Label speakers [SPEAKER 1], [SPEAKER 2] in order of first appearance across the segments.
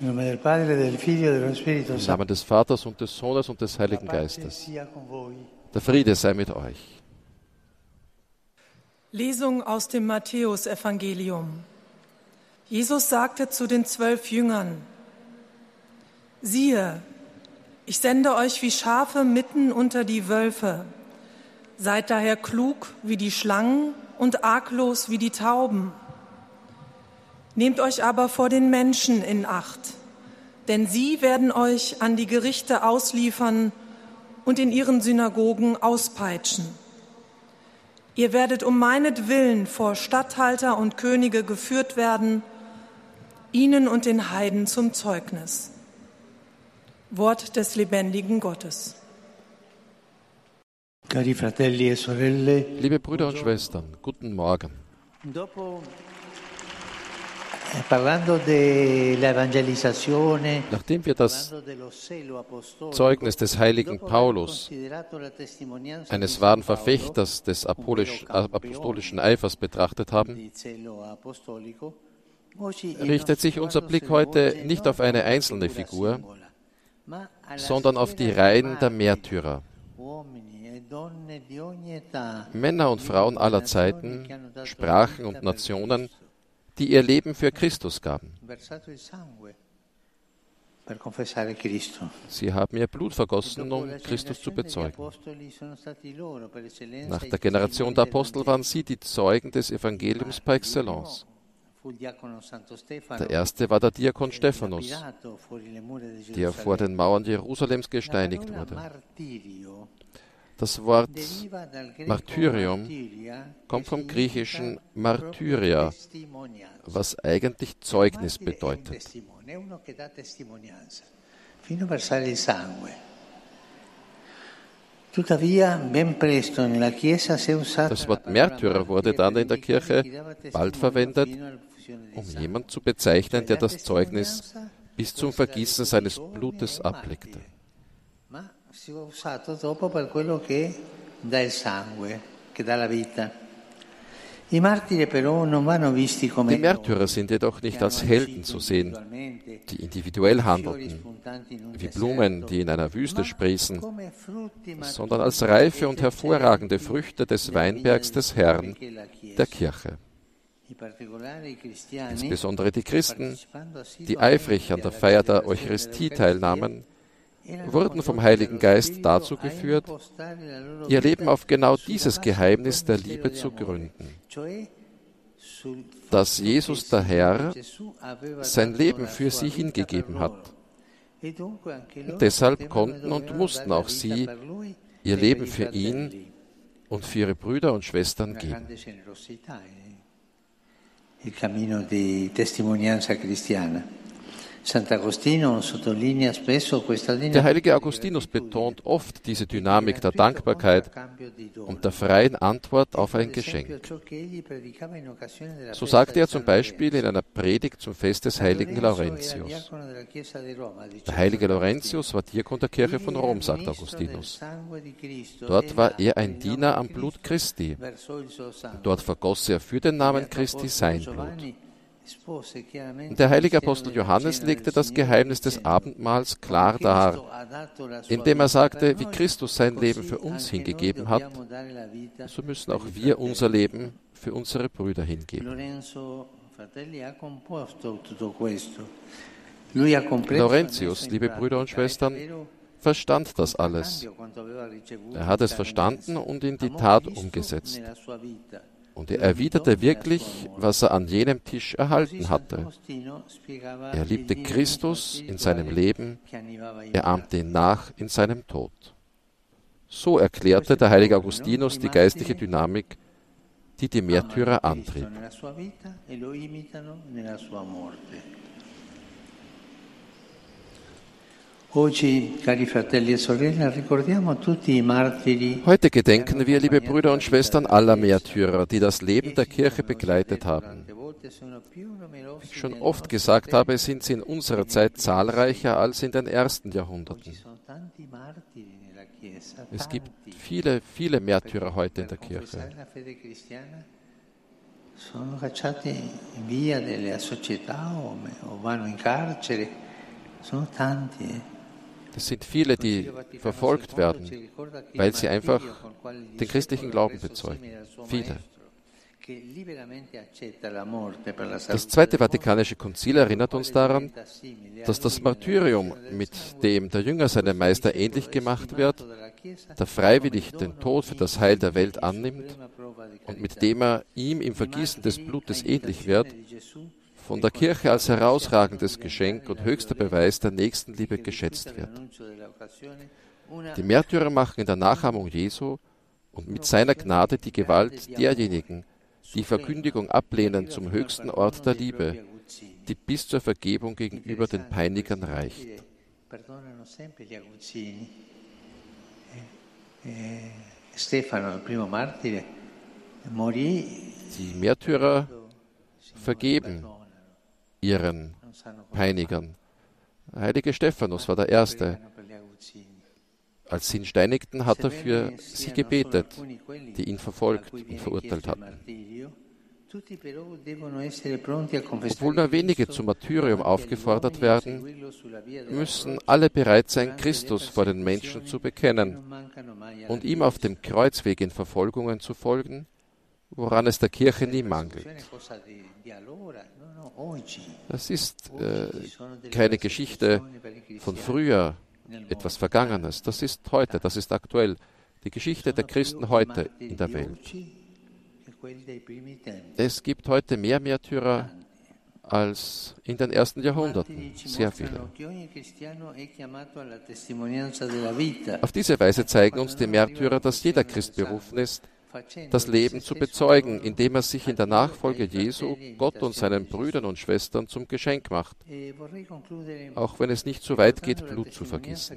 [SPEAKER 1] Im Namen des Vaters und des Sohnes und des Heiligen Geistes. Der Friede sei mit euch.
[SPEAKER 2] Lesung aus dem Matthäusevangelium. Jesus sagte zu den zwölf Jüngern, siehe, ich sende euch wie Schafe mitten unter die Wölfe. Seid daher klug wie die Schlangen und arglos wie die Tauben. Nehmt euch aber vor den Menschen in Acht, denn sie werden euch an die Gerichte ausliefern und in ihren Synagogen auspeitschen. Ihr werdet um meinetwillen vor Statthalter und Könige geführt werden, ihnen und den Heiden zum Zeugnis. Wort des lebendigen Gottes.
[SPEAKER 1] E Liebe Brüder und Schwestern, guten Morgen.
[SPEAKER 3] Eh,
[SPEAKER 1] Nachdem wir das Zeugnis des heiligen Paulus, eines wahren Verfechters des apostolischen Eifers betrachtet haben, richtet sich unser Blick heute nicht auf eine einzelne Figur, sondern auf die Reihen der Märtyrer. Männer und Frauen aller Zeiten, Sprachen und Nationen, die ihr Leben für Christus gaben. Sie haben ihr Blut vergossen, um Christus zu bezeugen. Nach der Generation der Apostel waren sie die Zeugen des Evangeliums par excellence. Der erste war der Diakon Stephanus, der vor den Mauern Jerusalems gesteinigt wurde. Das Wort Martyrium kommt vom griechischen Martyria, was eigentlich Zeugnis bedeutet. Das Wort Märtyrer wurde dann in der Kirche bald verwendet, um jemanden zu bezeichnen, der das Zeugnis bis zum Vergießen seines Blutes ablegte. Die Märtyrer sind jedoch nicht als Helden zu sehen, die individuell handelten, wie Blumen, die in einer Wüste sprießen, sondern als reife und hervorragende Früchte des Weinbergs des Herrn, der Kirche. Insbesondere die Christen, die eifrig an der Feier der Eucharistie teilnahmen, wurden vom Heiligen Geist dazu geführt, ihr Leben auf genau dieses Geheimnis der Liebe zu gründen, dass Jesus der Herr sein Leben für sie hingegeben hat. Und deshalb konnten und mussten auch sie ihr Leben für ihn und für ihre Brüder und Schwestern geben.
[SPEAKER 3] Il cammino di testimonianza cristiana.
[SPEAKER 1] Der heilige Augustinus betont oft diese Dynamik der Dankbarkeit und der freien Antwort auf ein Geschenk. So sagte er zum Beispiel in einer Predigt zum Fest des heiligen Laurentius. Der heilige Laurentius war Diakon der Kirche von Rom, sagt Augustinus. Dort war er ein Diener am Blut Christi. Dort vergoss er für den Namen Christi sein Blut. Der heilige Apostel Johannes legte das Geheimnis des Abendmahls klar dar, indem er sagte, wie Christus sein Leben für uns hingegeben hat, so müssen auch wir unser Leben für unsere Brüder hingeben. Laurentius, liebe Brüder und Schwestern, verstand das alles. Er hat es verstanden und in die Tat umgesetzt. Und er erwiderte wirklich, was er an jenem Tisch erhalten hatte. Er liebte Christus in seinem Leben, er ahmte ihn nach in seinem Tod. So erklärte der heilige Augustinus die geistliche Dynamik, die die Märtyrer antrieb.
[SPEAKER 3] E
[SPEAKER 1] Heute gedenken wir, liebe Brüder und Schwestern, aller Märtyrer, die das Leben der Kirche begleitet haben. Wie ich schon oft gesagt habe, sind sie in unserer Zeit zahlreicher als in den ersten Jahrhunderten. Es gibt viele, viele Märtyrer heute in der Kirche.
[SPEAKER 3] Sono cacciati via della società o vanno in carcere
[SPEAKER 1] Das sind viele, die verfolgt werden, weil sie einfach den christlichen Glauben bezeugen. Viele. Das Zweite Vatikanische Konzil erinnert uns daran, dass das Martyrium, mit dem der Jünger seinem Meister ähnlich gemacht wird, der freiwillig den Tod für das Heil der Welt annimmt und mit dem er ihm im Vergießen des Blutes ähnlich wird, von der Kirche als herausragendes Geschenk und höchster Beweis der Nächstenliebe geschätzt wird. Die Märtyrer machen in der Nachahmung Jesu und mit seiner Gnade die Gewalt derjenigen, die Verkündigung ablehnen zum höchsten Ort der Liebe, die bis zur Vergebung gegenüber den Peinigern reicht. Die Märtyrer vergeben ihren Peinigern. Heilige Stephanus war der Erste. Als sie ihn steinigten, hat er für sie gebetet, die ihn verfolgt und verurteilt hatten. Obwohl nur wenige zum Martyrium aufgefordert werden, müssen alle bereit sein, Christus vor den Menschen zu bekennen und ihm auf dem Kreuzweg in Verfolgungen zu folgen, woran es der Kirche nie mangelt. Das ist äh, keine Geschichte von früher, etwas Vergangenes. Das ist heute, das ist aktuell. Die Geschichte der Christen heute in der Welt. Es gibt heute mehr Märtyrer als in den ersten Jahrhunderten. Sehr viele. Auf diese Weise zeigen uns die Märtyrer, dass jeder Christ berufen ist, das Leben zu bezeugen, indem er sich in der Nachfolge Jesu Gott und seinen Brüdern und Schwestern zum Geschenk macht, auch wenn es nicht so weit geht, Blut zu vergießen.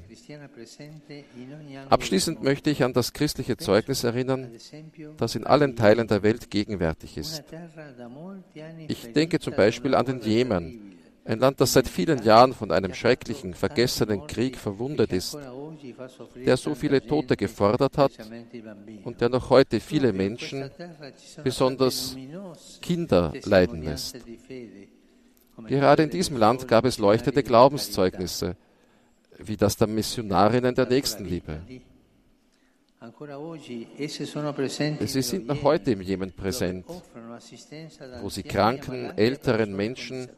[SPEAKER 1] Abschließend möchte ich an das christliche Zeugnis erinnern, das in allen Teilen der Welt gegenwärtig ist. Ich denke zum Beispiel an den Jemen, ein Land, das seit vielen Jahren von einem schrecklichen, vergessenen Krieg verwundet ist, der so viele Tote gefordert hat und der noch heute viele Menschen, besonders Kinder, leiden lässt. Gerade in diesem Land gab es leuchtende Glaubenszeugnisse, wie das der Missionarinnen der Nächstenliebe. Sie sind noch heute im Jemen präsent, wo sie kranken, älteren Menschen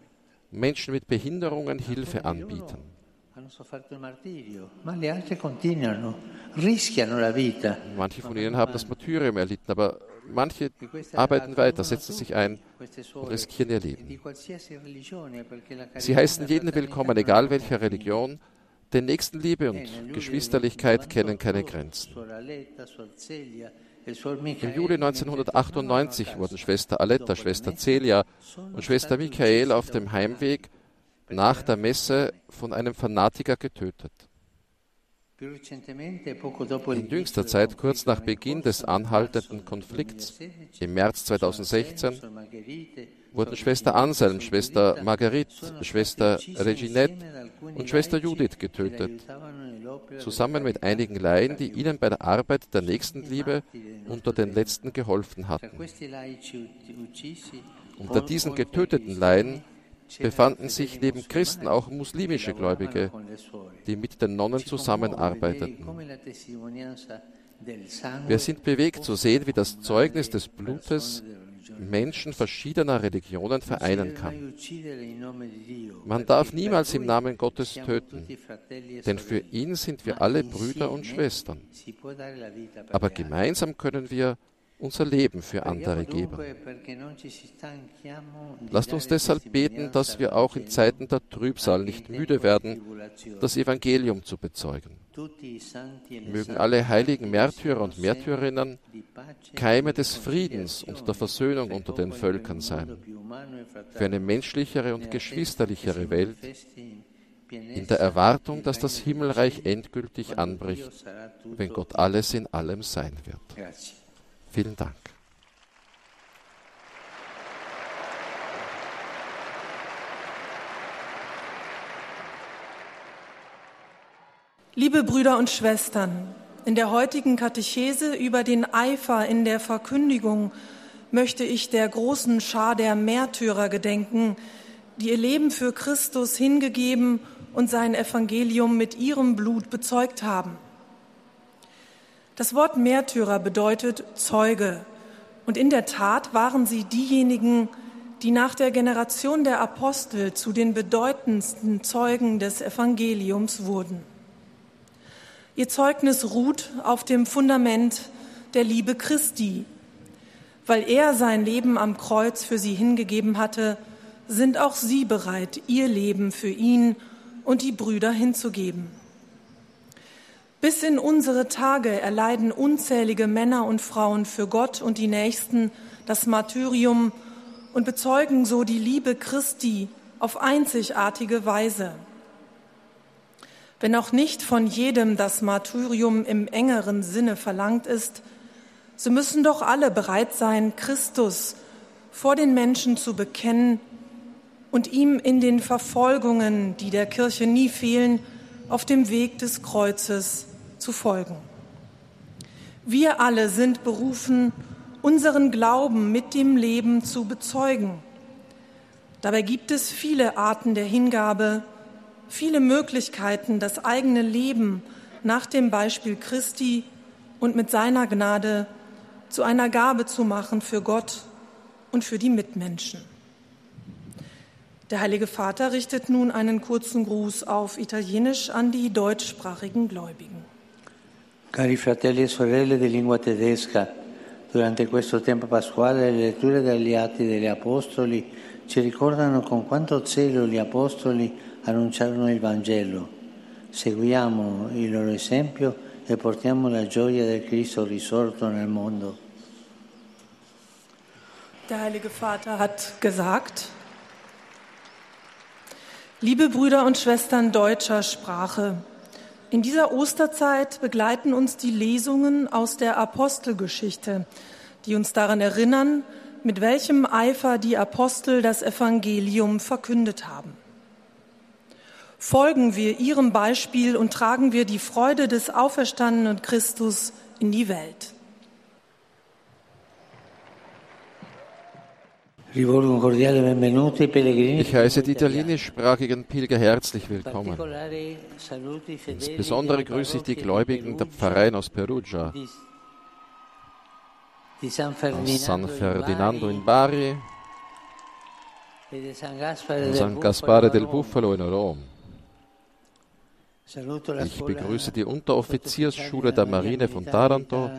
[SPEAKER 1] Menschen mit Behinderungen Hilfe anbieten. Manche von ihnen haben das Martyrium erlitten, aber manche arbeiten weiter, setzen sich ein und riskieren ihr Leben. Sie heißen jeden willkommen, egal welcher Religion, denn Nächstenliebe und Geschwisterlichkeit kennen keine Grenzen. Im Juli 1998 wurden Schwester Aletta, Schwester Celia und Schwester Michael auf dem Heimweg nach der Messe von einem Fanatiker getötet. In jüngster Zeit, kurz nach Beginn des anhaltenden Konflikts im März 2016, wurden Schwester Anselm, Schwester Marguerite, Schwester Reginette und Schwester Judith getötet, zusammen mit einigen Laien, die ihnen bei der Arbeit der Nächstenliebe unter den Letzten geholfen hatten. Unter diesen getöteten Laien befanden sich neben Christen auch muslimische Gläubige, die mit den Nonnen zusammenarbeiteten. Wir sind bewegt zu sehen, wie das Zeugnis des Blutes Menschen verschiedener Religionen vereinen kann. Man darf niemals im Namen Gottes töten, denn für ihn sind wir alle Brüder und Schwestern. Aber gemeinsam können wir unser Leben für andere geben. Lasst uns deshalb beten, dass wir auch in Zeiten der Trübsal nicht müde werden, das Evangelium zu bezeugen. Mögen alle heiligen Märtyrer und Märtyrerinnen Keime des Friedens und der Versöhnung unter den Völkern sein, für eine menschlichere und geschwisterlichere Welt, in der Erwartung, dass das Himmelreich endgültig anbricht, wenn Gott alles in allem sein wird. Vielen Dank.
[SPEAKER 2] Liebe Brüder und Schwestern, in der heutigen Katechese über den Eifer in der Verkündigung möchte ich der großen Schar der Märtyrer gedenken, die ihr Leben für Christus hingegeben und sein Evangelium mit ihrem Blut bezeugt haben. Das Wort Märtyrer bedeutet Zeuge. Und in der Tat waren sie diejenigen, die nach der Generation der Apostel zu den bedeutendsten Zeugen des Evangeliums wurden. Ihr Zeugnis ruht auf dem Fundament der Liebe Christi. Weil er sein Leben am Kreuz für sie hingegeben hatte, sind auch sie bereit, ihr Leben für ihn und die Brüder hinzugeben. Bis in unsere Tage erleiden unzählige Männer und Frauen für Gott und die Nächsten das Martyrium und bezeugen so die Liebe Christi auf einzigartige Weise. Wenn auch nicht von jedem das Martyrium im engeren Sinne verlangt ist, so müssen doch alle bereit sein, Christus vor den Menschen zu bekennen und ihm in den Verfolgungen, die der Kirche nie fehlen, auf dem Weg des Kreuzes zu folgen. Wir alle sind berufen, unseren Glauben mit dem Leben zu bezeugen. Dabei gibt es viele Arten der Hingabe, viele Möglichkeiten, das eigene Leben nach dem Beispiel Christi und mit seiner Gnade zu einer Gabe zu machen für Gott und für die Mitmenschen. Der Heilige Vater richtet nun einen kurzen Gruß auf Italienisch an die deutschsprachigen Gläubigen.
[SPEAKER 3] Cari fratelli e sorelle di lingua tedesca, durante questo tempo pasquale le letture degli Atti degli Apostoli ci ricordano con quanto zelo gli Apostoli annunciarono il Vangelo. Seguiamo il loro esempio e portiamo la gioia del Cristo risorto nel mondo.
[SPEAKER 2] Der Heilige Vater hat gesagt, Liebe Brüder und Schwestern deutscher Sprache, in dieser Osterzeit begleiten uns die Lesungen aus der Apostelgeschichte, die uns daran erinnern, mit welchem Eifer die Apostel das Evangelium verkündet haben. Folgen wir ihrem Beispiel und tragen wir die Freude des auferstandenen Christus in die Welt.
[SPEAKER 1] Ich heiße die italienischsprachigen Pilger herzlich willkommen. Insbesondere grüße ich die Gläubigen der Pfarreien aus Perugia, aus San Ferdinando in Bari. Und San Gaspare del Buffalo in Rom. Ich begrüße die Unteroffiziersschule der Marine von Taranto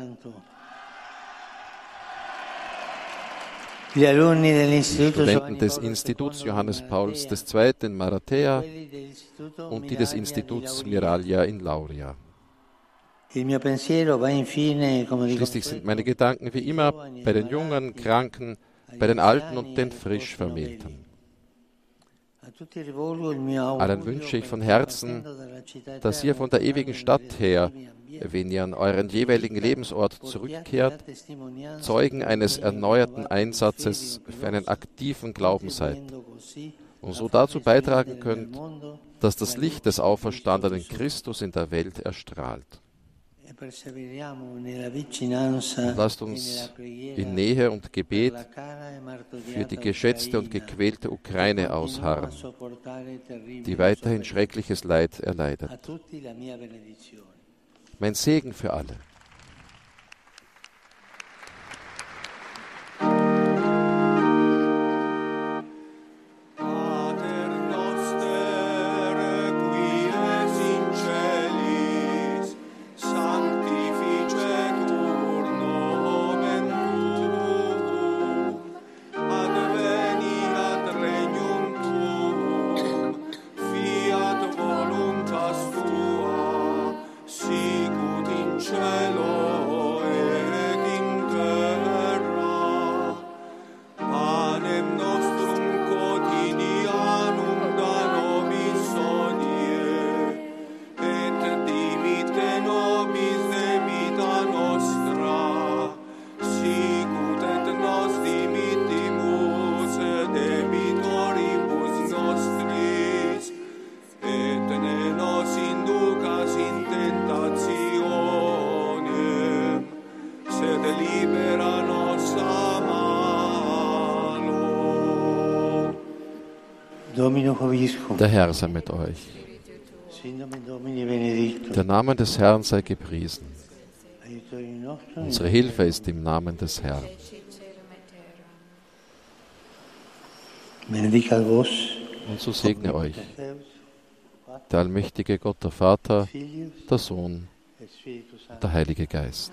[SPEAKER 1] die Studenten des Instituts Johannes Pauls II. in Maratea und die des Instituts Miraglia in Lauria. Schließlich sind meine Gedanken wie immer bei den Jungen, Kranken, bei den Alten und den frisch Vermählten. Allen wünsche ich von Herzen, dass ihr von der ewigen Stadt her wenn ihr an euren jeweiligen Lebensort zurückkehrt, Zeugen eines erneuerten Einsatzes für einen aktiven Glauben seid und so dazu beitragen könnt, dass das Licht des auferstandenen Christus in der Welt erstrahlt. Lasst uns in Nähe und Gebet für die geschätzte und gequälte Ukraine ausharren, die weiterhin schreckliches Leid erleidet. Mein Segen für alle. Der Herr sei mit euch.
[SPEAKER 3] Der Name des Herrn sei gepriesen. Unsere Hilfe ist im Namen des Herrn. Und so segne euch der allmächtige Gott, der Vater, der Sohn, der Heilige Geist.